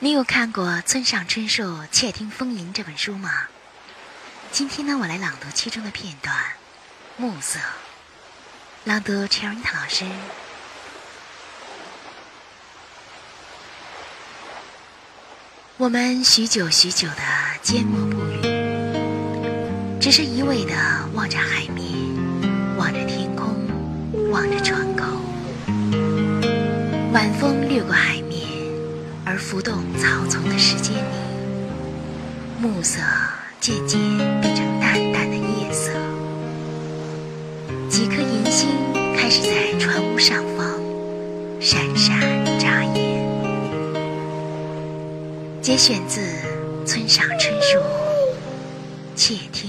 你有看过村上春树《窃听风吟》这本书吗？今天呢，我来朗读其中的片段。暮色，朗读 Cherita 老师。我们许久许久的缄默不语，只是一味的望着海面，望着天空，望着窗口。晚风。而浮动草丛的时间里，暮色渐渐变成淡淡的夜色，几颗银星开始在船坞上方闪闪眨眼。节选自村上春树《窃听